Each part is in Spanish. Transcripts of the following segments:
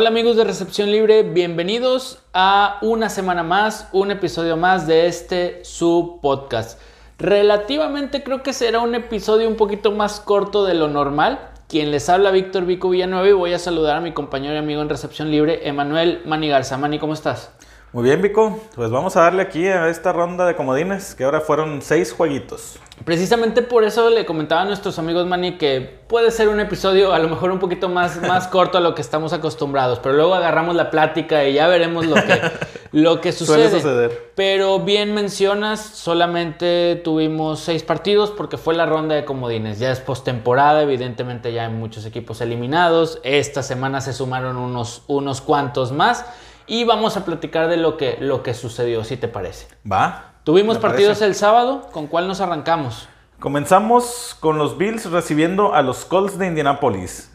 Hola amigos de Recepción Libre, bienvenidos a una semana más, un episodio más de este su podcast. Relativamente creo que será un episodio un poquito más corto de lo normal. Quien les habla Víctor Vico Villanueva y voy a saludar a mi compañero y amigo en Recepción Libre, Emanuel Mani Garza. Mani, ¿cómo estás? Muy bien, Vico. Pues vamos a darle aquí a esta ronda de comodines, que ahora fueron seis jueguitos. Precisamente por eso le comentaba a nuestros amigos Manny que puede ser un episodio a lo mejor un poquito más, más corto a lo que estamos acostumbrados, pero luego agarramos la plática y ya veremos lo que, lo que sucede. Suele suceder. Pero bien mencionas, solamente tuvimos seis partidos porque fue la ronda de comodines. Ya es postemporada, evidentemente ya hay muchos equipos eliminados. Esta semana se sumaron unos, unos cuantos más y vamos a platicar de lo que, lo que sucedió, si te parece. Va. Tuvimos partidos parece. el sábado, ¿con cuál nos arrancamos? Comenzamos con los Bills recibiendo a los Colts de Indianapolis.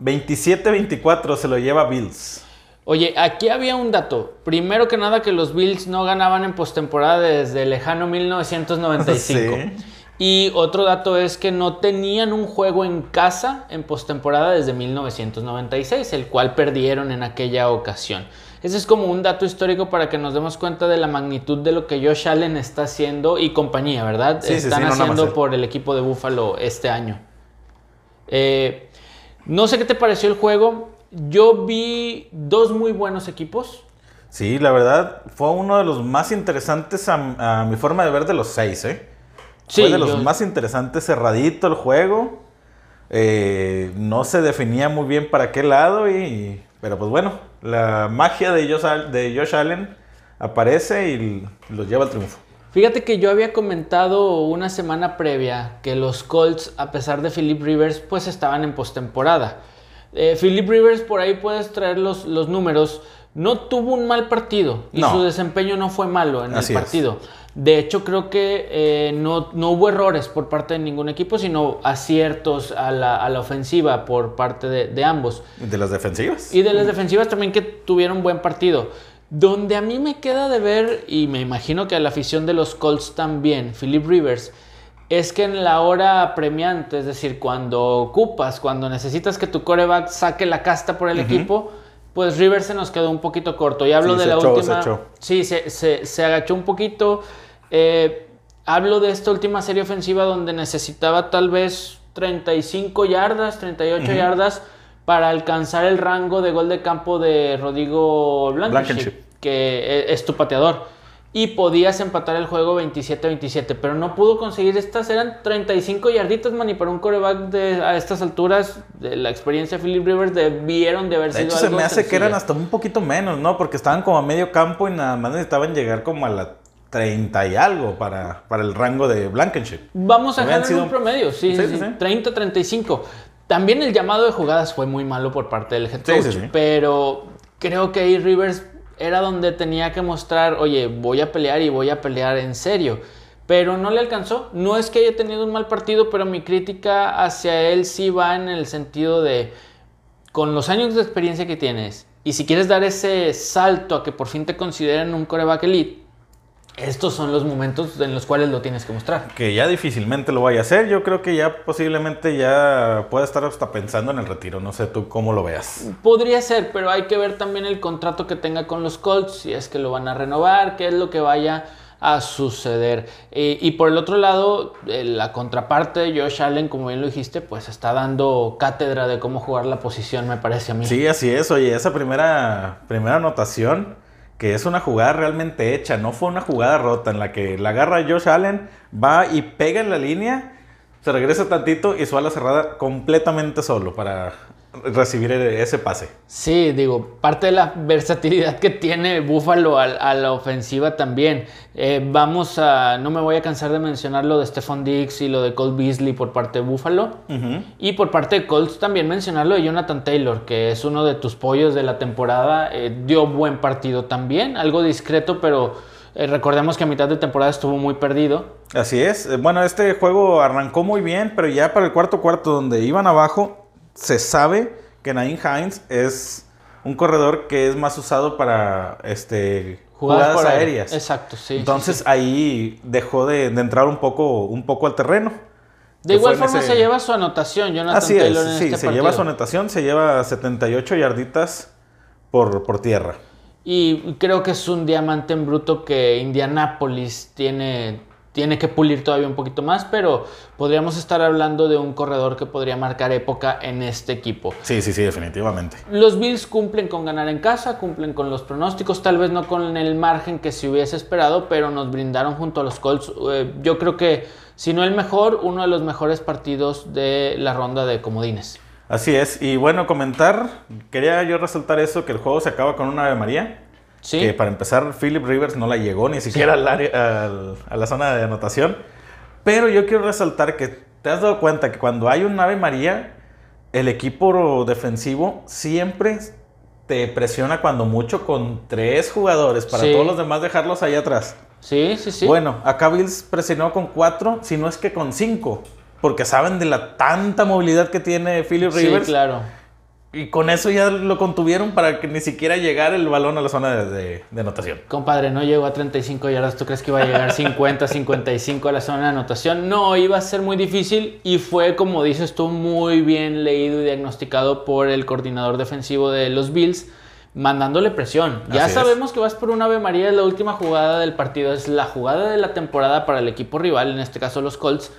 27-24 se lo lleva Bills. Oye, aquí había un dato. Primero que nada que los Bills no ganaban en postemporada desde lejano 1995. Sí. Y otro dato es que no tenían un juego en casa en postemporada desde 1996, el cual perdieron en aquella ocasión. Ese es como un dato histórico para que nos demos cuenta de la magnitud de lo que Josh Allen está haciendo y compañía, ¿verdad? Sí, sí, sí, Están no más haciendo por el equipo de Buffalo este año. Eh, no sé qué te pareció el juego. Yo vi dos muy buenos equipos. Sí, la verdad fue uno de los más interesantes a, a mi forma de ver de los seis, ¿eh? Sí, fue de los yo- más interesantes, cerradito el juego. Eh, no se definía muy bien para qué lado, y, pero pues bueno, la magia de Josh, de Josh Allen aparece y los lleva al triunfo. Fíjate que yo había comentado una semana previa que los Colts, a pesar de Philip Rivers, pues estaban en postemporada. Eh, Philip Rivers, por ahí puedes traer los, los números, no tuvo un mal partido y No. su desempeño no fue malo en Así el es. partido. De hecho, creo que eh, no, no hubo errores por parte de ningún equipo, sino aciertos a la, a la ofensiva por parte de, de ambos. De las defensivas. Y de las defensivas también que tuvieron buen partido. Donde a mí me queda de ver, y me imagino que a la afición de los Colts también, Philip Rivers, es que en la hora premiante, es decir, cuando ocupas, cuando necesitas que tu coreback saque la casta por el equipo, pues Rivers se nos quedó un poquito corto. Y hablo Sí, de se la echó, se última. echó. Sí, se, se- se agachó un poquito. Eh, hablo de esta última serie ofensiva donde necesitaba tal vez 35 yardas, 38 yardas para alcanzar el rango de gol de campo de Rodrigo Blankenship, Blankenship. que e- es tu pateador. Y podías empatar el juego 27-27, pero no pudo conseguir estas. Eran 35 yarditas, man, y para un coreback de, a estas alturas, de la experiencia de Philip Rivers, debieron de haber De sido hecho, se me hace que eran hasta un poquito menos, ¿no? Porque estaban como a medio campo y nada más necesitaban llegar como a la 30 y algo para, para el rango de Blankenship. Vamos a sido- un promedio, sí, Sí, sí, sí, sí. sí. 30-35. También el llamado de jugadas fue muy malo por parte del head coach, pero creo que ahí Rivers era donde tenía que mostrar, oye, voy a pelear y voy a pelear en serio. Pero no le alcanzó. No es que haya tenido un mal partido, pero mi crítica hacia él sí va en el sentido de, con los años de experiencia que tienes, y si quieres dar ese salto a que por fin te consideren un coreback elite, estos son los momentos en los cuales lo tienes que mostrar. Que ya difícilmente lo vaya a hacer. Yo creo que ya posiblemente ya pueda estar hasta pensando en el retiro. No sé tú cómo lo veas. Podría ser, pero hay que ver también el contrato que tenga con los Colts, si es que lo van a renovar, qué es lo que vaya a suceder. Eh, y por el otro lado, eh, la contraparte de Josh Allen, como bien lo dijiste, pues está dando cátedra de cómo jugar la posición, me parece a mí. Sí, así es. Oye, esa primera, primera anotación, que es una jugada realmente hecha, no fue una jugada rota en la que la agarra Josh Allen, va y pega en la línea, se regresa tantito y su ala cerrada completamente solo para recibir ese pase. Sí, digo, parte de la versatilidad que tiene Buffalo a, a la ofensiva también. Eh, vamos a, no me voy a cansar de mencionar lo de Stephon Diggs y lo de Cole Beasley por parte de Buffalo. Y por parte de Colts también mencionar lo de Jonathan Taylor, que es uno de tus pollos de la temporada. Eh, dio buen partido también, algo discreto, pero eh, recordemos que a mitad de temporada estuvo muy perdido. Así es. Eh, Bueno, este juego arrancó muy bien, pero ya para el cuarto cuarto donde iban abajo, se sabe que Naim Hines es un corredor que es más usado para este, jugadas, aéreas. Exacto, sí. sí, Entonces sí. ahí dejó de, de entrar un poco, un poco al terreno. De igual forma ese- se lleva su anotación, Jonathan Así es, Taylor en sí, este se partido. lleva su anotación, se lleva 78 yarditas por, por tierra. Y creo que es un diamante en bruto que Indianapolis tiene, tiene que pulir todavía un poquito más, pero podríamos estar hablando de un corredor que podría marcar época en este equipo. Sí, sí, sí, definitivamente. Los Bills cumplen con ganar en casa, cumplen con los pronósticos, tal vez no con el margen que se hubiese esperado, pero nos brindaron junto a los Colts. eh, yo creo que, si no el mejor, uno de los mejores partidos de la ronda de comodines. Así es. Y bueno, comentar, quería yo resaltar eso, que el juego se acaba con una Ave María. Sí, Que para empezar, Philip Rivers no la llegó ni siquiera al área- al- a la zona de anotación. Pero yo quiero resaltar que te has dado cuenta que cuando hay un Ave María, el equipo defensivo siempre te presiona cuando mucho con tres jugadores para Sí. todos los demás dejarlos ahí atrás. sí, sí. sí. Bueno, acá Bills presionó con cuatro, si no es que con cinco. Porque saben de la tanta movilidad que tiene Philip sí, Rivers. claro. Y con eso ya lo contuvieron para que ni siquiera llegara el balón a la zona de, de- de anotación. Compadre, no llegó a 35 yardas. ¿Tú crees que iba a llegar 50, 55 a la zona de anotación? No, iba a ser muy difícil y fue, como dices tú, muy bien leído y diagnosticado por el coordinador defensivo de los Bills, mandándole presión. Ya Así es. sabemos que vas por una Ave María, es la última jugada del partido, es la jugada de la temporada para el equipo rival, en este caso los Colts.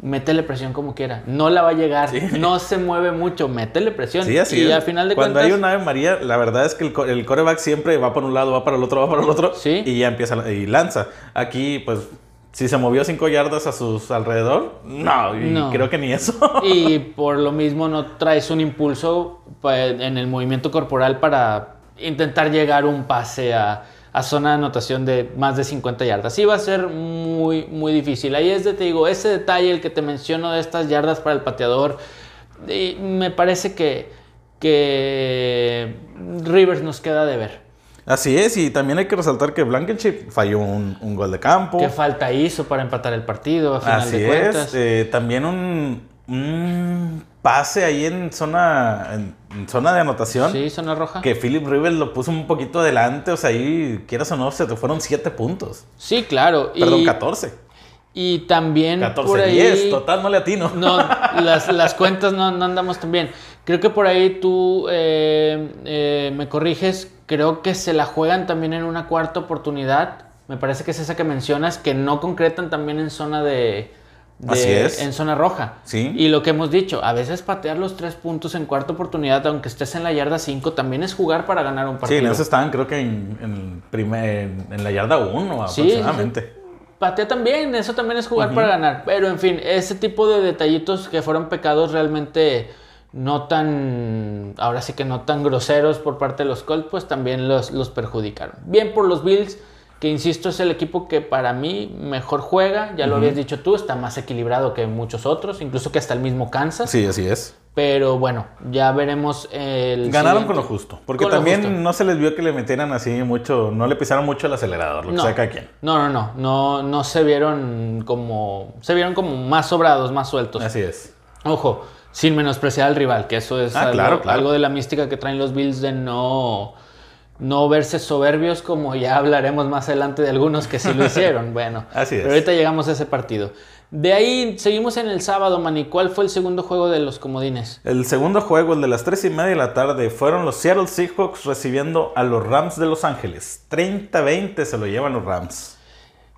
Métele presión como quiera. No la va a llegar. Sí. No se mueve mucho. Métele presión. Sí, así y es. al final de Cuando cuentas. hay una Ave María, la verdad es que el, el coreback siempre va para un lado, va para el otro, va para el otro. Sí. Y ya empieza y lanza. Aquí, pues, si se movió cinco yardas a sus alrededor, no, y No. creo que ni eso. Y por lo mismo no traes un impulso pa- en el movimiento corporal para intentar llegar un pase a, a zona de anotación de más de 50 yardas. Sí va a ser muy, muy difícil. Ahí es de, te digo, ese detalle, el que te menciono de estas yardas para el pateador, y me parece que, que Rivers nos queda de ver. Así es, y también hay que resaltar que Blankenship falló un, un gol de campo. ¿Qué falta hizo para empatar el partido a final Así de cuentas? es. eh, también un, un pase ahí en zona, en, en zona de anotación. Sí, zona roja. Que Philip Rivers lo puso un poquito adelante, o sea, ahí, quieras o no, se te fueron 7 puntos. Sí, claro. Perdón, y, 14. y también 14, por ahí... 10, total, no le atino. No, las, las cuentas no, no andamos tan bien. Creo que por ahí tú eh, eh, me corriges. Creo que se la juegan también en una cuarta oportunidad. Me parece que es esa que mencionas, que no concretan también en zona de. De- Así es. En zona roja. Sí. Y lo que hemos dicho, a veces patear los tres puntos en cuarta oportunidad, aunque estés en la yarda 5, también es jugar para ganar un Sí, partido. en eso estaban, creo que en, en, primer- en- la yarda 1 Sí, sí, sí. aproximadamente. Patea también, eso también es jugar para ganar. Pero en fin, ese tipo de detallitos que fueron pecados realmente no tan, ahora sí que no tan groseros por parte de los Colts, pues también los, los perjudicaron. Bien por los Bills, que insisto es el equipo que para mí mejor juega, ya lo habías dicho tú, está más equilibrado que muchos otros, incluso que hasta el mismo Kansas. Sí, así es. Pero bueno, ya veremos el... Ganaron siguiente- con lo justo. Porque Con también justo. no se les vio que le metieran así mucho, no le pisaron mucho el acelerador, lo que No. sea cada quien. No, no, no, no, no se vieron como, se vieron como más sobrados, más sueltos. Así es. Ojo, sin menospreciar al rival, que eso es Ah, algo, claro, claro. algo de la mística que traen los Bills de no, no verse soberbios, como ya hablaremos más adelante de algunos que sí lo hicieron. Bueno, Así es. pero ahorita llegamos a ese partido. De ahí seguimos en el sábado, Manny. ¿Cuál fue el segundo juego de los comodines? El segundo juego, el de las 3 y media de la tarde, fueron los Seattle Seahawks recibiendo a los Rams de Los Ángeles. 30-20 se lo llevan los Rams.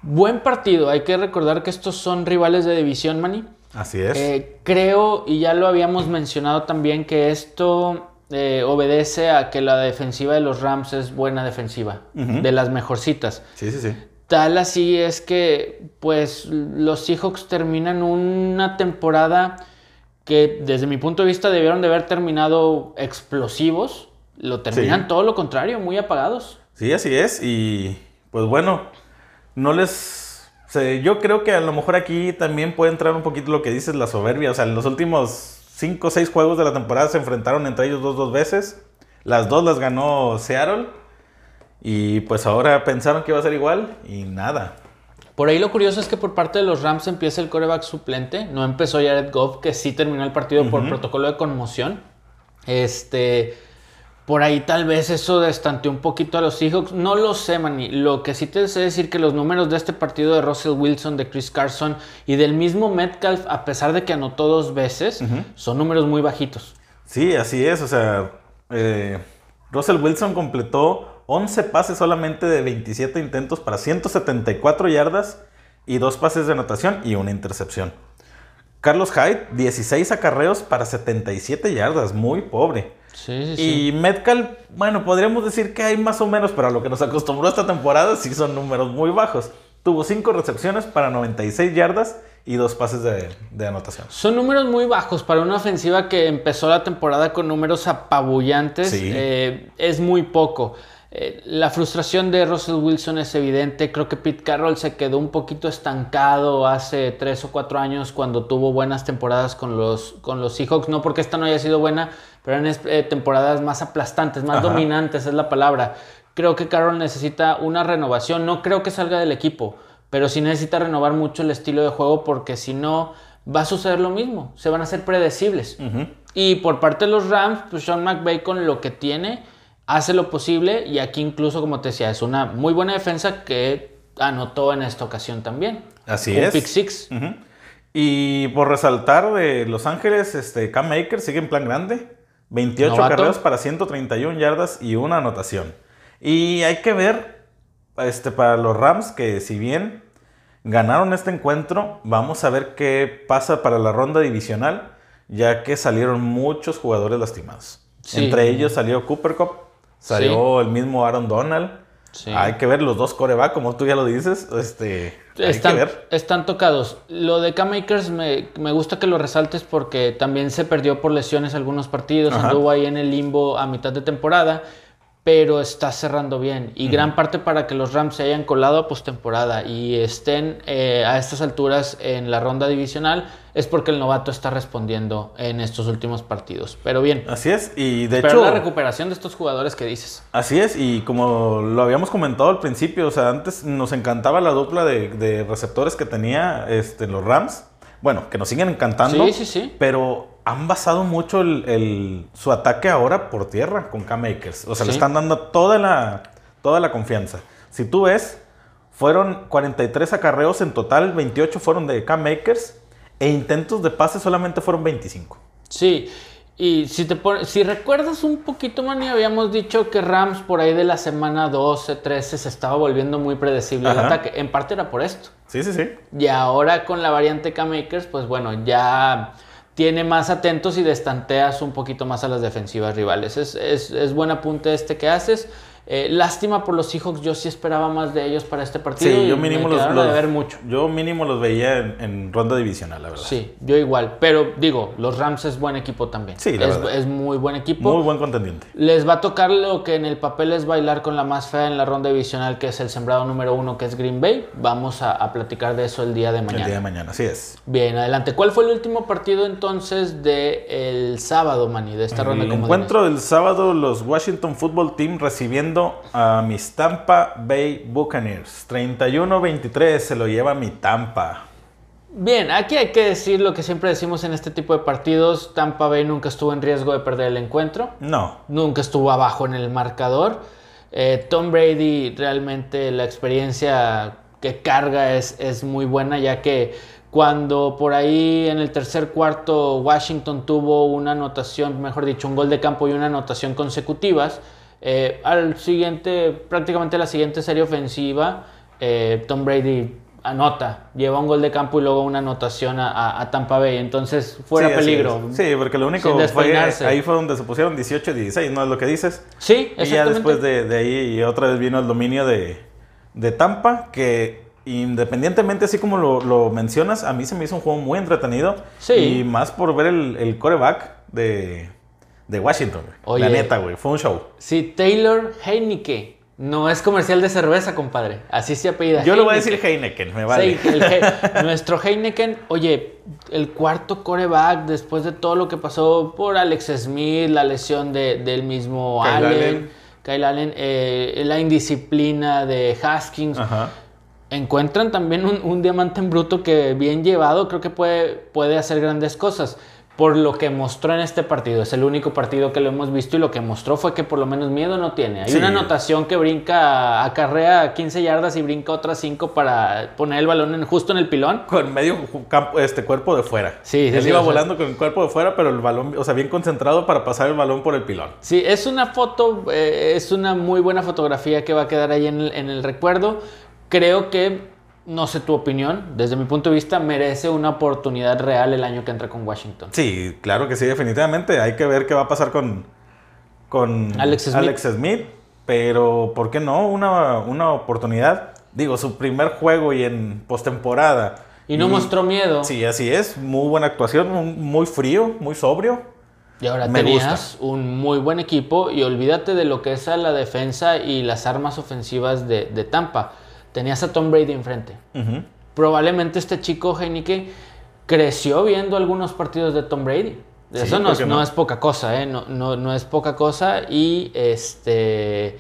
Buen partido. Hay que recordar que estos son rivales de división, Manny. Así es. Eh, creo, y ya lo habíamos mencionado también, que esto eh, obedece a que la defensiva de los Rams es buena defensiva, de las mejorcitas. sí, sí, sí. Tal así es que, pues, los Seahawks terminan una temporada que, desde mi punto de vista, debieron de haber terminado explosivos. Lo terminan Sí. todo lo contrario, muy apagados. Sí, así es. Y pues bueno, no les... yo creo que a lo mejor aquí también puede entrar un poquito lo que dices, la soberbia. O sea, en los últimos 5 o 6 juegos de la temporada se enfrentaron entre ellos dos, dos veces. Las dos las ganó Seattle. Y pues ahora pensaron que iba a ser igual y nada. Por ahí lo curioso es que por parte de los Rams empieza el coreback suplente. No empezó Jared Goff, que sí terminó el partido por protocolo de conmoción. Este. Por ahí tal vez eso destanteó un poquito a los Seahawks. No lo sé, Manny. Lo que sí te sé decir que los números de este partido de Russell Wilson, de Chris Carson y del mismo Metcalf, a pesar de que anotó dos veces, son números muy bajitos. Sí, así es. O sea, eh, Russell Wilson completó 11 pases solamente de 27 intentos para 174 yardas y dos pases de anotación y una intercepción. Carlos Hyde, 16 acarreos para 77 yardas, muy pobre. Sí, sí. Y Metcalf, bueno, podríamos decir que hay más o menos, pero a lo que nos acostumbró esta temporada sí son números muy bajos. Tuvo 5 recepciones para 96 yardas y dos pases de, de anotación. Son números muy bajos para una ofensiva que empezó la temporada con números apabullantes. Sí. eh, es muy poco. Eh, la frustración de Russell Wilson es evidente. Creo que Pete Carroll se quedó un poquito estancado hace tres o cuatro años cuando tuvo buenas temporadas con los, con los Seahawks. No porque esta no haya sido buena, pero eran eh, temporadas más aplastantes, más Ajá. dominantes es la palabra. Creo que Carroll necesita una renovación. No creo que salga del equipo, pero sí necesita renovar mucho el estilo de juego porque si no va a suceder lo mismo. Se van a hacer predecibles. Y por parte de los Rams, pues Sean McVay con lo que tiene hace lo posible y aquí incluso como te decía es una muy buena defensa que anotó en esta ocasión también. Así Un es. pick six. Ujú. Y por resaltar de Los Ángeles, este Cam Akers sigue en plan grande. 28 Novato. carreras para 131 yardas y una anotación. Y hay que ver este, para los Rams que si bien ganaron este encuentro, vamos a ver qué pasa para la ronda divisional, ya que salieron muchos jugadores lastimados. Sí. Entre ellos salió Cooper Cup, salió el mismo Aaron Donald. Sí. Hay que ver los dos coreback, como tú ya lo dices. Este, hay que ver. están tocados. Lo de Cam Akers me, me gusta que lo resaltes porque también se perdió por lesiones algunos partidos, Ajá. anduvo ahí en el limbo a mitad de temporada, pero está cerrando bien. Y gran parte para que los Rams se hayan colado a postemporada y estén eh, a estas alturas en la ronda divisional es porque el novato está respondiendo en estos últimos partidos. Pero bien, Así es, y de hecho, la recuperación de estos jugadores que dices. así es, y como lo habíamos comentado al principio, o sea, antes nos encantaba la dupla de, de receptores que tenía este, los Rams. Bueno, que nos siguen encantando. Sí, sí, sí. Pero han basado mucho el, el- su ataque ahora por tierra con Cam Akers. O sea, le están dando toda la, toda la confianza. Si tú ves, fueron 43 acarreos en total, 28 fueron de Cam Akers e intentos de pase solamente fueron 25. Sí, y si te pon- si recuerdas un poquito, Manny, habíamos dicho que Rams por ahí de la semana 12, 13 se estaba volviendo muy predecible el ataque. En parte era por esto. Sí, sí, sí. Y ahora con la variante K-Makers, pues bueno, ya tiene más atentos y destanteas un poquito más a las defensivas rivales. Es, es, es buen apunte este que haces. Eh, lástima por los Seahawks, yo sí esperaba más de ellos para este partido. Sí, yo me mínimo los, los- mucho. Yo mínimo los veía en, en ronda divisional, la verdad. Sí, yo igual. Pero digo, los Rams es buen equipo también. Sí, la es, verdad. es muy buen equipo. Muy buen contendiente. Les va a tocar lo que en el papel es bailar con la más fea en la ronda divisional, que es el sembrado número uno, que es Green Bay. Vamos a, a platicar de eso el día de El mañana. día de mañana, así es. Bien, adelante. ¿Cuál fue el último partido entonces del sábado, Manny, de esta ronda El encuentro del sábado, los Washington Football Team recibiendo a mis Tampa Bay Buccaneers. 31-23 se lo lleva mi Tampa. Bien, aquí hay que decir lo que siempre decimos en este tipo de partidos. Tampa Bay nunca estuvo en riesgo de perder el encuentro. No, nunca estuvo abajo en el marcador. Eh, Tom Brady realmente la experiencia que carga es, es muy buena ya que cuando por ahí en el tercer cuarto Washington tuvo una anotación, mejor dicho, un gol de campo y una anotación consecutivas, eh, al siguiente, prácticamente la siguiente serie ofensiva, eh, Tom Brady anota, lleva un gol de campo y luego una anotación a, Tampa Bay, entonces fuera Sí, peligro. es. Sí, porque lo único fue ahí fue donde se pusieron 18-16, ¿no es lo que dices? Sí, Y ya exactamente. después de, de ahí y otra vez vino el dominio de, de Tampa, que independientemente, así como lo, lo mencionas, a mí se me hizo un juego muy entretenido. Sí. Y más por ver el, el coreback de, de Washington. Oye. La neta, güey, fue un show. Sí, Taylor Heineke. No es comercial de cerveza, compadre. Así se apellida. Yo le voy a Heineken. decir Heineken, me vale. Sí, el He- nuestro Heineken, oye, el cuarto coreback después de todo lo que pasó por Alex Smith, la lesión de- del mismo Kyle Allen, Allen. Kyle Allen, eh, la indisciplina de Haskins. Ajá. Encuentran también un, un diamante en bruto que bien llevado creo que puede, puede hacer grandes cosas. Por lo que mostró en este partido. Es el único partido que lo hemos visto y lo que mostró fue que por lo menos miedo no tiene. Hay Sí. una anotación que brinca, acarrea 15 yardas y brinca otras 5 para poner el balón en- justo en el pilón. Con medio campo, este cuerpo de fuera. Sí, sí, Él sí, iba o sea- volando con el cuerpo de fuera, pero el balón, o sea, bien concentrado para pasar el balón por el pilón. Sí, es una foto, eh, es una muy buena fotografía que va a quedar ahí en el, en el recuerdo. Creo que, no sé tu opinión, desde mi punto de vista, merece una oportunidad real el año que entra con Washington. Sí, claro que sí, definitivamente. Hay que ver qué va a pasar con, con Alex Smith. Smith, Pero, ¿por qué no? Una, una oportunidad. Digo, su primer juego y en postemporada. Y no mostró miedo. Sí, así es. Muy buena actuación, muy frío, muy sobrio. Y ahora Me tenías un muy buen equipo y olvídate de lo que es a la defensa y las armas ofensivas de, de Tampa. Tenías a Tom Brady enfrente. Probablemente este chico Heineke creció viendo algunos partidos de Tom Brady. Sí, Eso no ¿por es, qué no no? es poca cosa, ¿eh? No, no, no es poca cosa y este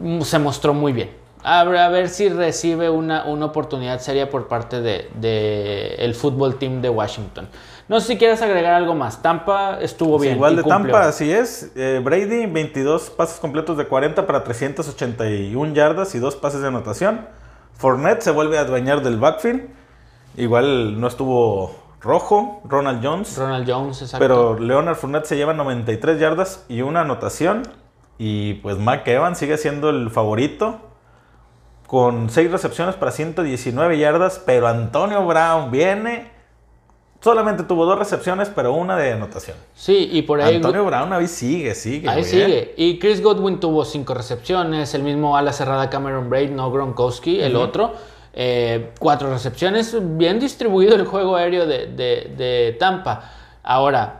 mm, se mostró muy bien. A ver, a ver si recibe una, una oportunidad seria por parte de, de el fútbol team de Washington. No sé si quieres agregar algo más. Tampa estuvo bien. igual de cumplió. Tampa, así es. Eh, Brady, 22 pases completos de 40 para 381 yardas y dos pases de anotación. Fournette se vuelve a adueñar del backfield. Igual no estuvo rojo, Ronald Jones. Ronald Jones, exacto. Pero Leonard Fournette se lleva 93 yardas y una anotación. Y pues Mac Evans sigue siendo el favorito. Con 6 recepciones para 119 yardas. Pero Antonio Brown viene. Solamente tuvo dos recepciones, pero una de anotación. sí, y por ahí Antonio Brown ahí sigue, sigue. Ahí güey, ¿eh? sigue. Y Chris Godwin tuvo cinco recepciones. El mismo ala cerrada Cameron Braid, no Gronkowski, el otro. Eh, cuatro recepciones. Bien distribuido el juego aéreo de, de- de Tampa. Ahora,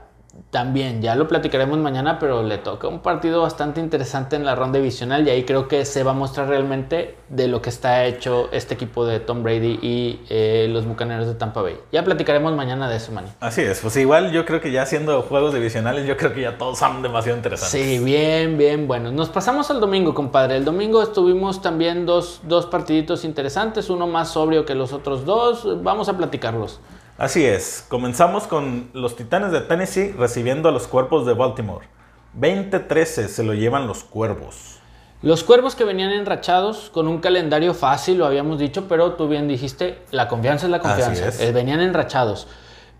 también, ya lo platicaremos mañana, pero le toca un partido bastante interesante en la ronda divisional. Y ahí creo que se va a mostrar realmente de lo que está hecho este equipo de Tom Brady y eh, los bucaneros de Tampa Bay. Ya platicaremos mañana de eso, Manny. Así es, pues igual yo creo que ya haciendo juegos divisionales, yo creo que ya todos son demasiado interesantes. Sí, bien, bien, bueno. Nos pasamos al domingo, compadre. El domingo estuvimos también dos, dos partiditos interesantes, uno más sobrio que los otros dos. Vamos a platicarlos. Así es, comenzamos con los Titanes de Tennessee recibiendo a los Cuervos de Baltimore. 20-13 se lo llevan los Cuervos. Los cuervos que venían enrachados con un calendario fácil, lo habíamos dicho, pero tú bien dijiste, la confianza es la confianza. es. Eh, venían enrachados.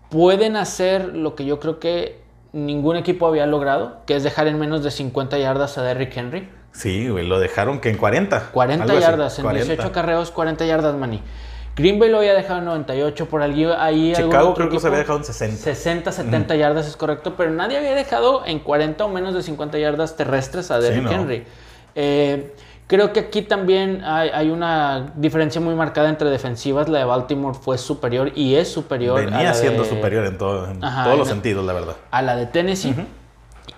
Pueden hacer lo que yo creo que ningún equipo había logrado, que es dejar en menos de 50 yardas a Derrick Henry. Sí, güey, lo dejaron que en 40. 40 algo así, yardas, en 40. 18 carreos, 40 yardas, Manny. Green Bay lo había dejado en 98, por allí, ahí Chicago creo que se había dejado en 60. 60, 70 yardas es correcto, pero nadie había dejado en 40 o menos de 50 yardas terrestres a Derrick. Henry. Eh, creo que aquí también hay, hay una diferencia muy marcada entre defensivas. La de Baltimore fue superior y es superior a Venía la siendo de- superior en, todo- en Ajá, todos los no- sentidos, la verdad. a la de Tennessee.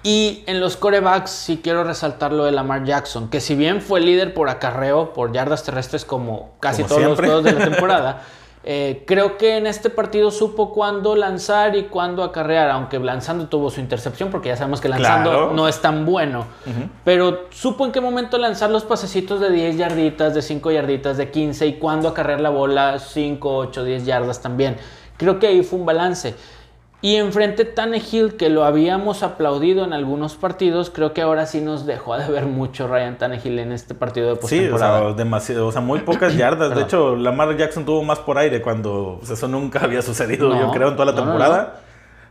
Y en los corebacks sí quiero resaltar lo de Lamar Jackson, que si bien fue líder por acarreo, por yardas terrestres como casi Como todos siempre. los juegos de la temporada, eh, creo que en este partido supo cuándo lanzar y cuándo acarrear, aunque lanzando tuvo su intercepción, porque ya sabemos que lanzando Claro. no es tan bueno, pero supo en qué momento lanzar los pasecitos de 10 yarditas, de 5 yarditas, de 15 y cuándo acarrear la bola 5, 8, 10 yardas también. Creo que ahí fue un balance. Y enfrente Tannehill, que lo habíamos aplaudido en algunos partidos, creo que ahora sí nos dejó de ver mucho Ryan Tannehill en este partido de Sí, o postemporada. sea, demasiado, o sea, muy pocas yardas. de hecho, Lamar Jackson tuvo más por aire cuando pues, eso nunca había sucedido, No, yo creo, en toda la no, no, temporada.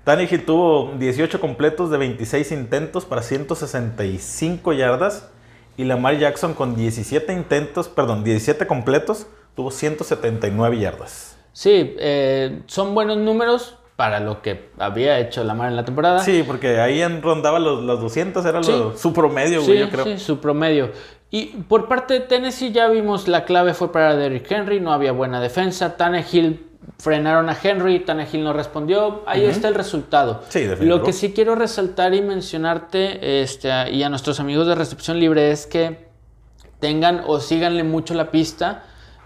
Tannehill tuvo 18 completos de 26 intentos para 165 yardas. Y Lamar Jackson con 17 intentos, perdón, 17 completos, tuvo 179 yardas. Sí, eh, son buenos números para lo que había hecho Lamar en la temporada. Sí, porque ahí en- rondaba los, los 200, era lo- su promedio, Sí, güey, yo creo. sí, su promedio. Y por parte de Tennessee ya vimos la clave fue para Derrick Henry, no había buena defensa. Tannehill frenaron a Henry, Tannehill no respondió. Ahí está el resultado. Sí, definitivo. Lo que sí quiero resaltar y mencionarte este, y a nuestros amigos de recepción libre es que tengan o síganle mucho la pista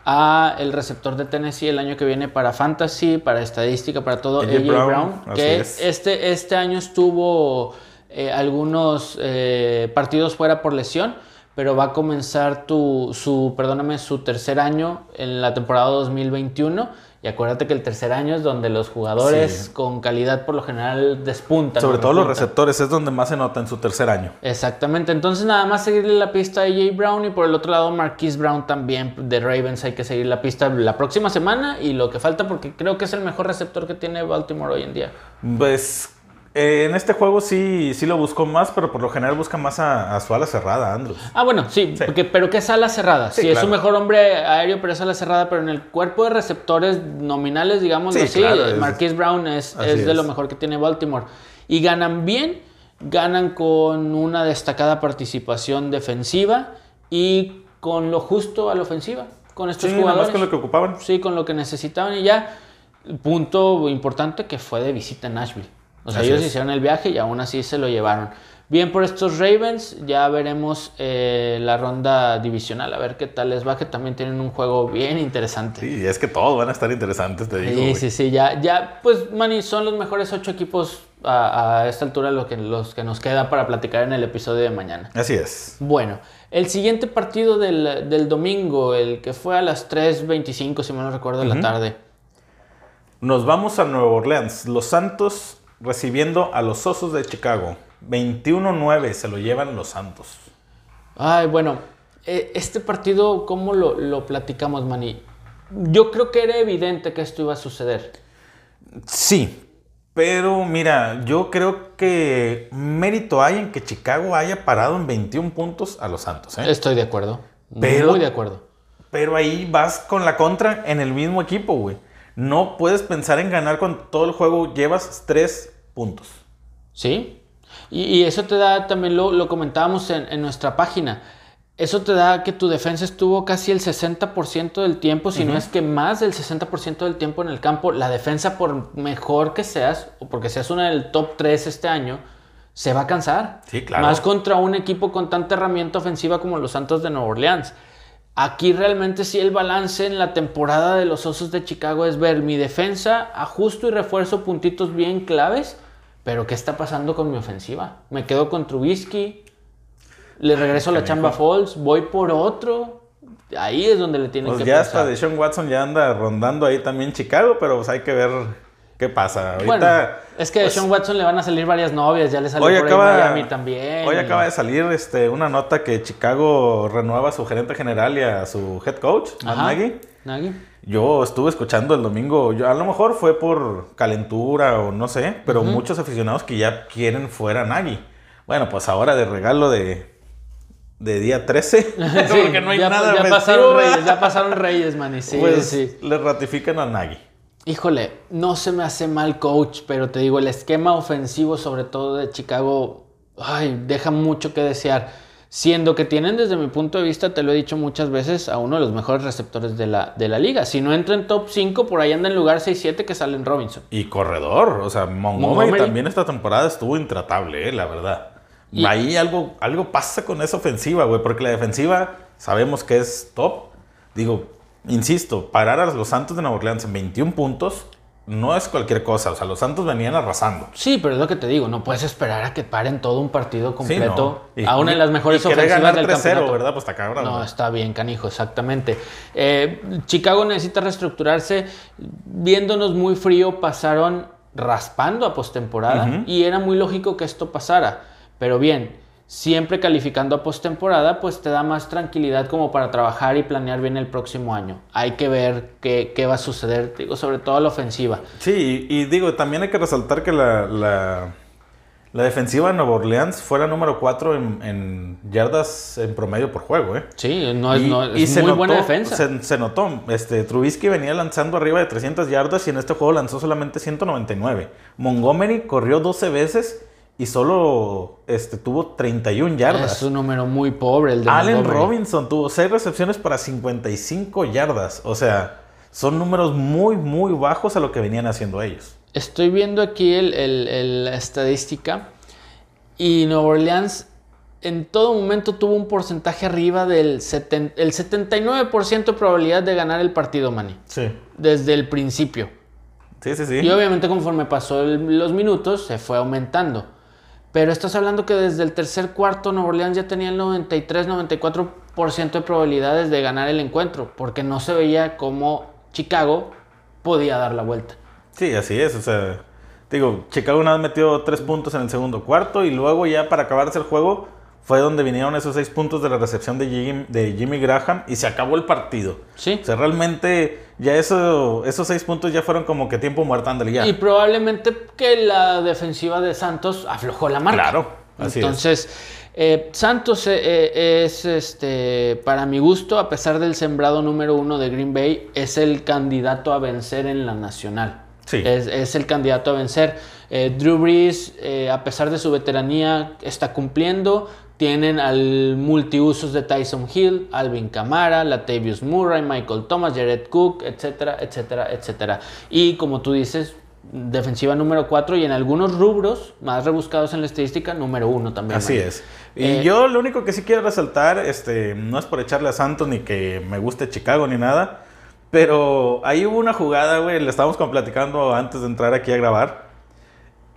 a el receptor de Tennessee el año que viene para fantasy, para estadística, para todo, AJ Brown, que es. este, este año estuvo eh, algunos eh, partidos fuera por lesión, pero va a comenzar tu, su, perdóname, su tercer año en la temporada 2021. Y acuérdate que el tercer año es donde los jugadores Sí. con calidad por lo general despuntan. Sobre todo los receptores es donde más se nota en su tercer año. Exactamente, entonces nada más seguirle la pista a AJ Brown y por el otro lado Marquise Brown también de Ravens hay que seguir la pista la próxima semana y lo que falta porque creo que es el mejor receptor que tiene Baltimore hoy en día. Pues eh, en este juego sí, sí lo buscó más, pero por lo general busca más a, a su ala cerrada, Andrews. Ah, bueno, sí, Sí. porque- pero que es ala cerrada. Sí, Sí, es su mejor hombre aéreo, pero es ala cerrada, pero en el cuerpo de receptores nominales, digamos Sí, así, claro, eh, es- Marquise Brown es, de es. lo mejor que tiene Baltimore. Y ganan bien, ganan con una destacada participación defensiva y con lo justo a la ofensiva, con estos Sí, nada más jugadores. con lo que ocupaban. Sí, con lo que necesitaban y ya. Punto importante que fue de visita en Nashville. O sea, Así ellos es. hicieron el viaje y aún así se lo llevaron. Bien por estos Ravens, ya veremos eh, la ronda divisional, a ver qué tal les va, que también tienen un juego bien interesante. Sí, es que todos van a estar interesantes, te digo. Sí, sí, sí, ya, ya, pues, Manny, son los mejores ocho equipos a, a esta altura lo que, los que nos queda para platicar en el episodio de mañana. Así es. Bueno, el siguiente partido del, del domingo, el que fue a las 3.25, si mal no recuerdo, de la tarde. Nos vamos a Nueva Orleans. Los Santos recibiendo a los Osos de Chicago. 21-9 se lo llevan los Santos. Ay, bueno, eh, este partido, ¿cómo lo, lo platicamos, Manny? Yo creo que era evidente que esto iba a suceder. Sí, pero mira, yo creo que mérito hay en que Chicago haya parado en 21 puntos a los Santos. ¿eh? Estoy de acuerdo. Pero- Muy de acuerdo. Pero ahí vas con la contra en el mismo equipo, güey. No puedes pensar en ganar con todo el juego. Llevas 3 puntos. ¿Sí? Y, y eso te da, también lo, lo comentábamos en, en nuestra página, eso te da que tu defensa estuvo casi el 60% del tiempo, si no es que más del 60% del tiempo en el campo. La defensa, por mejor que seas, o porque seas una del top 3 este año, se va a cansar. Sí, claro. Más contra un equipo con tanta herramienta ofensiva como los Santos de Nueva Orleans. Aquí realmente sí el balance en la temporada de los Osos de Chicago es ver mi defensa, ajusto y refuerzo puntitos bien claves, pero ¿qué está pasando con mi ofensiva? Me quedo con Trubisky, le regreso a la chamba Falls, voy por otro. Ahí es donde le tienen Pues que ya hasta pensar. Deshaun Watson ya anda rondando ahí también Chicago, pero pues hay que ver qué pasa. Ahorita, Bueno, es que a pues, Sean Watson le van a salir varias novias, ya le salió hoy por ahí acaba, Miami también. hoy y- acaba de salir este, una nota que Chicago renueva a su gerente general y a su head coach, Matt Ajá. Nagy. Nagy. Yo estuve escuchando el domingo, yo, a lo mejor fue por calentura o no sé, pero muchos aficionados que ya quieren fuera a Nagy. Bueno, pues ahora de regalo de, de día 13, Sí, porque no hay ya, nada ya pasaron reyes, ya pasaron reyes, man. y Sí, pues sí. le ratifican a Nagy. Híjole, no se me hace mal coach, pero te digo, el esquema ofensivo, sobre todo de Chicago, ay, deja mucho que desear. Siendo que tienen, desde mi punto de vista, te lo he dicho muchas veces, a uno de los mejores receptores de la, de la liga. Si no entra en top 5, por ahí anda en lugar 6-7 que salen Robinson. Y corredor, o sea, Montgomery, Montgomery. también esta temporada estuvo intratable, eh, la verdad. Y- Ahí algo, algo pasa con esa ofensiva, güey, porque la defensiva sabemos que es top. Digo, insisto, parar a los Santos de Nueva Orleans en 21 puntos no es cualquier cosa. O sea, los Santos venían arrasando. Sí, pero es lo que te digo, no puedes esperar a que paren todo un partido Sí, completo, ¿no? Y- aún en las mejores y ofensivas ganar del 3-0, campeonato. ¿verdad? Pues está cabrón. No, está bien, canijo, exactamente. Eh, Chicago necesita reestructurarse. Viéndonos muy frío, pasaron raspando a postemporada y era muy lógico que esto pasara. Pero bien, siempre calificando a postemporada, pues te da más tranquilidad como para trabajar y planear bien el próximo año. Hay que ver qué, qué va a suceder, digo, sobre todo la ofensiva. Sí, y, y digo, también hay que resaltar que la, la, la defensiva de Nueva Orleans fue la número 4 en, en yardas en promedio por juego, ¿eh? Sí, no es, Y- no, es y muy notó- buena defensa. Se, se notó. Este, Trubisky venía lanzando arriba de 300 yardas y en este juego lanzó solamente 199. Montgomery corrió 12 veces y solo este, tuvo 31 yardas. Es un número muy pobre el de Allen Montgomery. Robinson tuvo 6 recepciones para 55 yardas. O sea, son números muy, muy bajos a lo que venían haciendo ellos. Estoy viendo aquí el, el- estadística y Nueva Orleans en todo momento tuvo un porcentaje arriba del seten- el 79% de probabilidad de ganar el partido, Manny, Sí. desde el principio. Sí, sí, sí. Y obviamente conforme pasó el- los minutos se fue aumentando. Pero estás hablando que desde el tercer cuarto Nueva Orleans ya tenía el 93-94% de probabilidades de ganar el encuentro, porque no se veía cómo Chicago podía dar la vuelta. Sí, así es. O sea, digo, Chicago una vez metió tres puntos en el segundo cuarto y luego ya para acabarse el juego fue donde vinieron esos seis puntos de la recepción de Jimmy, de Jimmy Graham y se acabó el partido. Sí. O sea, realmente ya eso, esos seis puntos ya fueron como que tiempo muerto, ándale ya. Y probablemente que la defensiva de Santos aflojó la marca. Claro, así Entonces, eh, Santos eh, eh, es, este, para mi gusto, a pesar del sembrado número uno de Green Bay, es el candidato a vencer en la nacional. Sí. Es, es el candidato a vencer. Eh, Drew Brees, eh, a pesar de su veteranía, está cumpliendo. Tienen al multiusos de Tyson Hill, Alvin Kamara, Latavius Murray, Michael Thomas, Jared Cook, etcétera, etcétera, etcétera. Y como tú dices, defensiva número 4 y en algunos rubros más rebuscados en la estadística, número 1 también. Así es. Y Eh, yo lo único que sí quiero resaltar, este, no es por echarle a Santos ni que me guste Chicago ni nada, pero ahí hubo una jugada, güey, le estábamos como platicando antes de entrar aquí a grabar.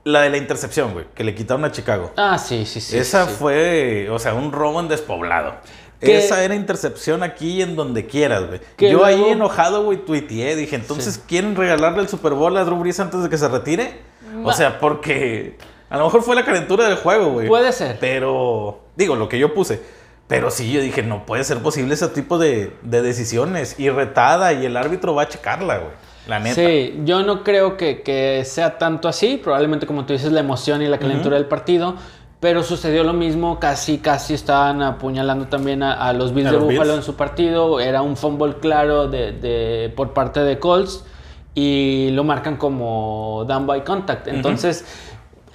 La de la intercepción, güey, que le quitaron a Chicago. Ah, sí, sí, sí. Esa sí. fue, o sea, un robo en despoblado. Que- Esa era intercepción aquí en donde quieras, güey. Yo ahí enojado, güey, tuiteé. Dije, entonces, ¿quieren regalarle el Super Bowl a Drew Brees antes de que se retire? O Ma- sea, porque a lo mejor fue la calentura del juego, güey. Puede ser. Pero, digo, lo que yo puse. Pero sí, yo dije, no puede ser posible ese tipo de, de decisiones. Y retada, y el árbitro va a checarla, güey. La neta. Sí, yo no creo que, que sea tanto así. Probablemente, como tú dices, la emoción y la calentura del partido. Pero sucedió lo mismo, casi, casi estaban apuñalando también a, a los Bills A de Buffalo en su partido. Era un fumble claro de, de- por parte de Colts y lo marcan como down by contact. Entonces,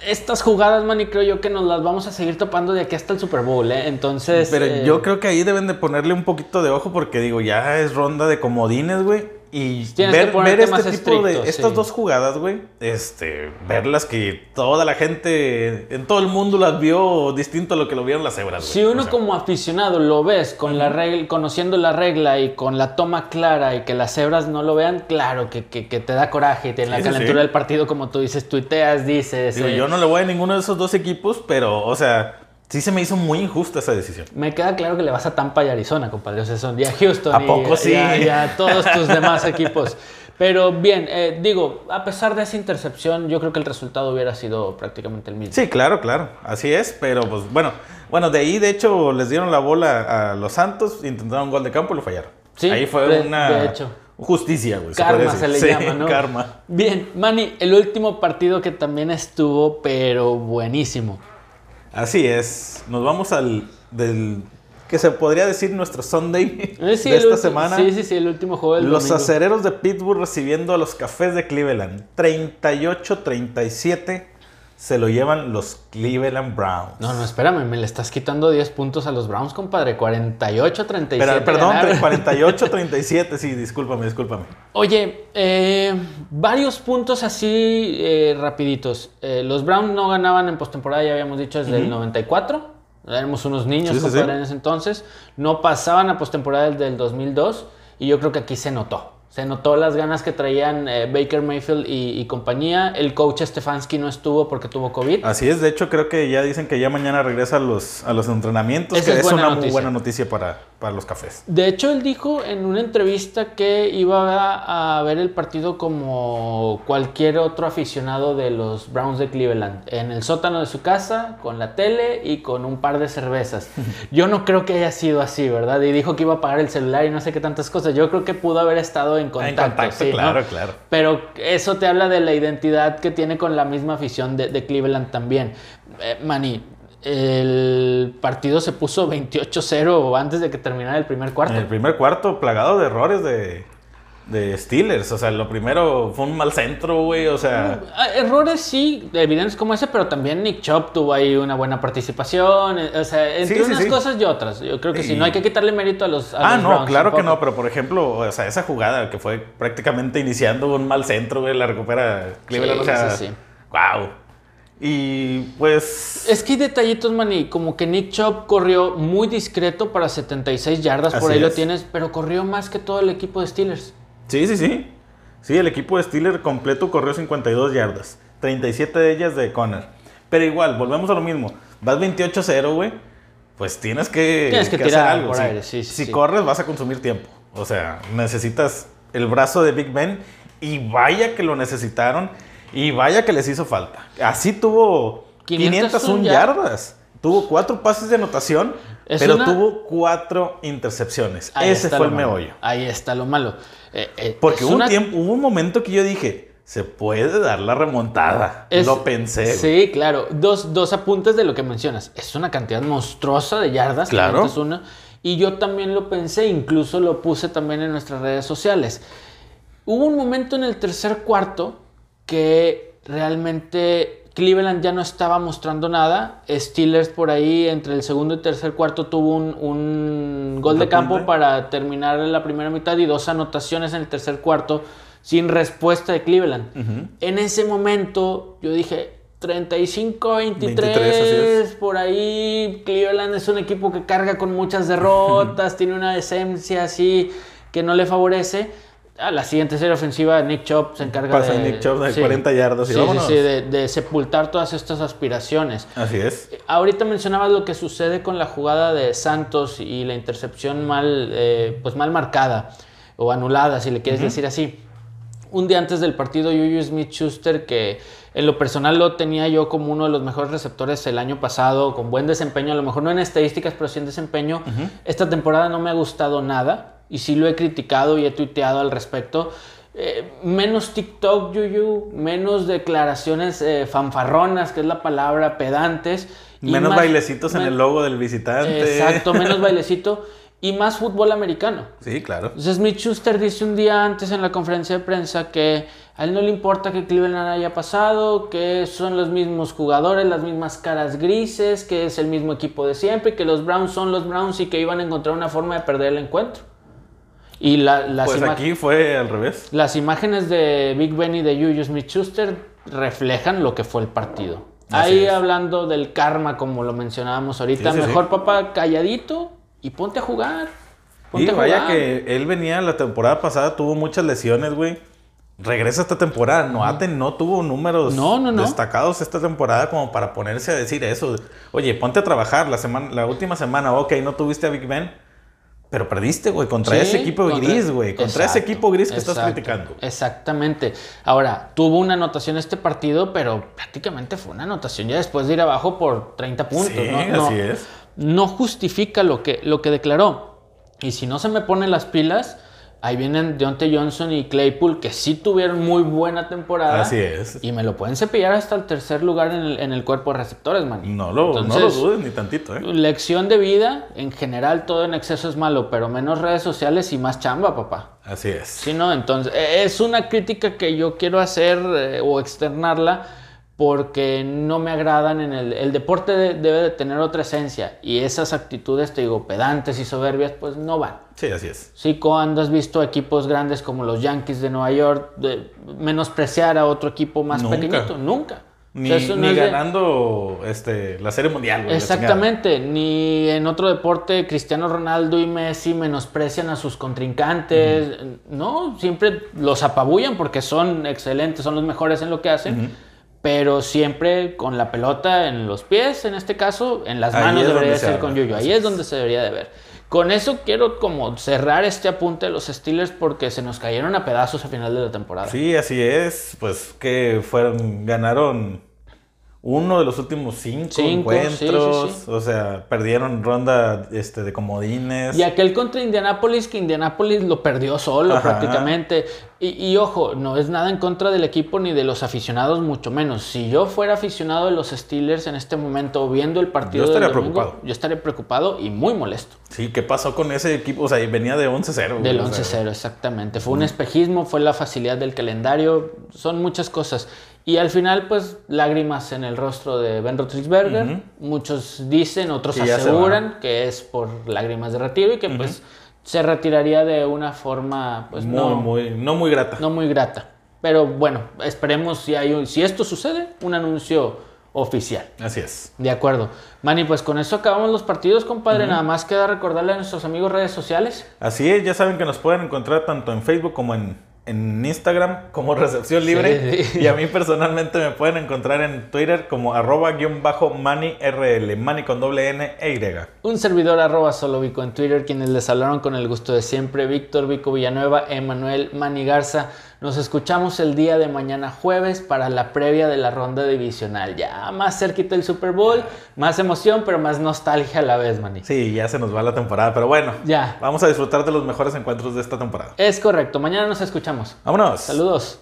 estas jugadas, man, y creo yo que nos las vamos a seguir topando de aquí hasta el Super Bowl, ¿eh? Entonces. Pero eh, yo creo que ahí deben de ponerle un poquito de ojo porque digo, ya es ronda de comodines, güey. Y Tienes que ver, ver ponerte este más tipo estricto, de estas sí. dos jugadas, güey, este, verlas que toda la gente en todo el mundo las vio distinto a lo que lo vieron las cebras, güey. Si uno O sea, como aficionado lo ves con la regla, conociendo la regla y con la toma clara y que las cebras no lo vean, claro que, que- que te da coraje y te, en la calentura sí. del partido, como tú dices, tuiteas, dices. digo, eh, yo no le voy a ninguno de esos dos equipos, pero, o sea, sí se me hizo muy injusta esa decisión. Me queda claro que le vas a Tampa y Arizona, compadre. O sea, son ya Houston ¿A y, poco sí? y a, y a todos tus demás equipos. Pero bien, eh, digo, a pesar de esa intercepción, yo creo que el resultado hubiera sido prácticamente el mismo. Sí, claro, claro, así es, pero pues bueno, bueno, de ahí de hecho les dieron la bola a los Santos, intentaron un gol de campo y lo fallaron. Sí, ahí fue de- una de hecho. justicia, güey. Karma se le llama, Sí, ¿no? Karma. Bien, Manny, el último partido que también estuvo, pero buenísimo. Así es. Nos vamos al del que se podría decir nuestro Sunday Eh, sí, de esta semana. Sí, sí, sí, el último juego del Los domingo. acereros de Pittsburgh recibiendo a los cafés de Cleveland. 38-37 se lo llevan los Cleveland Browns. No, no, espérame, me le estás quitando 10 puntos a los Browns, compadre. 48-37. Pero, perdón, ganaron. 48-37, sí, discúlpame, discúlpame. Oye, eh, varios puntos así eh, rapiditos. Eh, los Browns no ganaban en postemporada, ya habíamos dicho, desde el 94. Éramos unos niños, Sí, sí, compadre, sí. en ese entonces. No pasaban a postemporada desde el 2002 y yo creo que aquí se notó. Se notó las ganas que traían eh, Baker Mayfield y, y compañía. El coach Stefanski no estuvo porque tuvo COVID. Así es, de hecho creo que ya dicen que ya mañana regresa a los, a los entrenamientos, Esa que es una muy buena noticia para, para los cafés. De hecho, él dijo en una entrevista que iba a, a ver el partido como cualquier otro aficionado de los Browns de Cleveland, en el sótano de su casa, con la tele y con un par de cervezas. Yo no creo que haya sido así, ¿verdad? Y dijo que iba a pagar el celular y no sé qué tantas cosas. Yo creo que pudo haber estado en contacto. en contacto, sí, ¿no? claro, claro. Pero eso te habla de la identidad que tiene con la misma afición de, de Cleveland también. Eh, Manny, el partido se puso 28-0 antes de que terminara el primer cuarto. En el primer cuarto, plagado de errores de, de Steelers. O sea, lo primero fue un mal centro, güey. O sea, Ah, Errores sí, evidentes como ese, pero también Nick Chop tuvo ahí una buena participación. eh, O sea, entre Sí, sí, unas sí. cosas y otras. Yo creo que sí, Y- no hay que quitarle mérito a los. a ah, los no, Browns claro que no. Pero por ejemplo, o sea, esa jugada que fue prácticamente iniciando un mal centro, güey, la recupera Cleveland. Sí, o sea, sí, sí. wow. Y pues. Es que hay detallitos, Manny, como que Nick Chop corrió muy discreto para 76 yardas, por ahí lo es. tienes, pero corrió más que todo el equipo de Steelers. Sí, sí, sí. Sí, el equipo de Steelers completo corrió 52 yardas. 37 de ellas de Conner. Pero igual, volvemos a lo mismo. Vas 28-0, güey. Pues tienes que, Tienes que que tirar hacer algo. por aire, sí, sí, si sí. corres, vas a consumir tiempo. O sea, necesitas el brazo de Big Ben. Y vaya que lo necesitaron. Y vaya que les hizo falta. Así tuvo 501 501 yardas. Tuvo cuatro pases de anotación. Es pero una- tuvo cuatro intercepciones. Ahí Ese fue el malo. meollo. Ahí está lo malo. Eh, eh, Porque es hubo, una- un tiempo, hubo un momento que yo dije, se puede dar la remontada. es- lo pensé. Sí, claro. Dos, dos apuntes de lo que mencionas. Es una cantidad monstruosa de yardas. Claro. 501, y yo también lo pensé, incluso lo puse también en nuestras redes sociales. Hubo un momento en el tercer cuarto que realmente Cleveland ya no estaba mostrando nada. Steelers por ahí entre el segundo y tercer cuarto tuvo un, un gol de campo para terminar la primera mitad y dos anotaciones en el tercer cuarto sin respuesta de Cleveland. En ese momento yo dije 35-23, 23, así es. por ahí Cleveland es un equipo que carga con muchas derrotas, tiene una esencia así que no le favorece. A la siguiente serie ofensiva, Nick Chubb se encarga Pasa de... Nick Chubb de 40 yardas y sí, vámonos. Sí, sí, de, de sepultar todas estas aspiraciones. Así es. Ahorita mencionabas lo que sucede con la jugada de Santos y la intercepción mal, eh, pues mal marcada o anulada, si le quieres decir así. Un día antes del partido, Juju Smith-Schuster, que en lo personal lo tenía yo como uno de los mejores receptores el año pasado, con buen desempeño, a lo mejor no en estadísticas, pero sí en desempeño. Esta temporada no me ha gustado nada y sí lo he criticado y he tuiteado al respecto. Eh, menos TikTok, Yuyu, menos declaraciones eh, fanfarronas, que es la palabra, pedantes. Menos más- bailecitos en el logo del visitante. Exacto, menos bailecito y más fútbol americano. Sí, claro. Entonces Smith Schuster dice un día antes en la conferencia de prensa que a él no le importa que Cleveland haya pasado, que son los mismos jugadores, las mismas caras grises, que es el mismo equipo de siempre, que los Browns son los Browns y que iban a encontrar una forma de perder el encuentro. Y la- las, Pues aquí fue al revés. las imágenes de Big Ben y de Juju Smith Schuster reflejan lo que fue el partido. Así Ahí es. hablando del karma, como lo mencionábamos ahorita, Sí, sí, sí. mejor papá calladito y ponte a jugar. Y Ponte a vaya jugar. que él venía la temporada pasada, tuvo muchas lesiones, güey. Regresa esta temporada. Noate no tuvo números No, no, no. destacados esta temporada como para ponerse a decir eso. Oye, ponte a trabajar la semana, la última semana, ok, no tuviste a Big Ben, pero perdiste, güey, contra Sí, ese equipo contra- gris, güey. Contra ese equipo gris que estás criticando. Exactamente. Ahora, tuvo una anotación este partido, pero prácticamente fue una anotación ya después de ir abajo por 30 puntos. Sí, ¿no? No- así es. no justifica lo que, lo que declaró. Y si no se me ponen las pilas, ahí vienen Deontay Johnson y Claypool, que sí tuvieron muy buena temporada. Así es. Y me lo pueden cepillar hasta el tercer lugar en el, en el cuerpo de receptores, man. No lo, no lo Entonces, dudes ni tantito, ¿eh? Lección de vida, en general todo en exceso es malo, pero menos redes sociales y más chamba, papá. Así es. Sí, ¿no? Entonces, eh, es una crítica que yo quiero hacer eh, o externarla porque no me agradan en el... El deporte de- debe de tener otra esencia y esas actitudes, te digo, pedantes y soberbias, pues no van. Sí, así es. Sí, cuando has visto equipos grandes como los Yankees de Nueva York de menospreciar a otro equipo más Nunca. pequeñito, nunca. O Ni, sea, eso no ni es de- ganando este, la Serie Mundial. Exactamente, ni en otro deporte Cristiano Ronaldo y Messi menosprecian a sus contrincantes, no, siempre los apabullan porque son excelentes, son los mejores en lo que hacen, pero siempre con la pelota en los pies, en este caso, en las manos debería ser con así ahí es donde se debería de ver. Con eso quiero como cerrar este apunte de los Steelers porque se nos cayeron a pedazos a final de la temporada. Sí, así es. Pues que fueron, ganaron uno de los últimos cinco, encuentros. sí, sí. O sea, perdieron ronda este, de comodines. Y aquel contra Indianapolis, que Indianapolis lo perdió solo Ajá. prácticamente. Y, y ojo, no es nada en contra del equipo ni de los aficionados, mucho menos. Si yo fuera aficionado de los Steelers en este momento viendo el partido Yo estaría del domingo, preocupado. yo estaría preocupado y muy molesto. Sí, ¿qué pasó con ese equipo? O sea, venía de 11-0. güey, Del o sea, 11-0, exactamente. Fue un espejismo, fue la facilidad del calendario, son muchas cosas. Y al final, pues, lágrimas en el rostro de Ben Roethlisberger. Muchos dicen, otros Que aseguran que es por lágrimas de retiro y que, pues, se retiraría de una forma, pues, muy, no, muy, no muy grata. no muy grata. Pero bueno, esperemos si, hay un- si esto sucede, un anuncio oficial. Así es. De acuerdo. Manny, pues con eso acabamos los partidos, compadre. Nada más queda recordarle a nuestros amigos redes sociales. Así es, ya saben que nos pueden encontrar tanto en Facebook como en en Instagram como Recepción Libre. Sí, sí. Y a mí personalmente me pueden encontrar en Twitter como arroba guion bajo mani rl, mani con doble n e y. Un servidor arroba solo Vico en Twitter, quienes les hablaron con el gusto de siempre, Víctor Vico Villanueva, Emanuel Mani Garza. Nos escuchamos el día de mañana jueves para la previa de la ronda divisional. Ya más cerquita del Super Bowl, más emoción, pero más nostalgia a la vez, Mani. Sí, ya se nos va la temporada, pero bueno. Ya. Vamos a disfrutar de los mejores encuentros de esta temporada. Es correcto, mañana nos escuchamos. Vámonos. Saludos.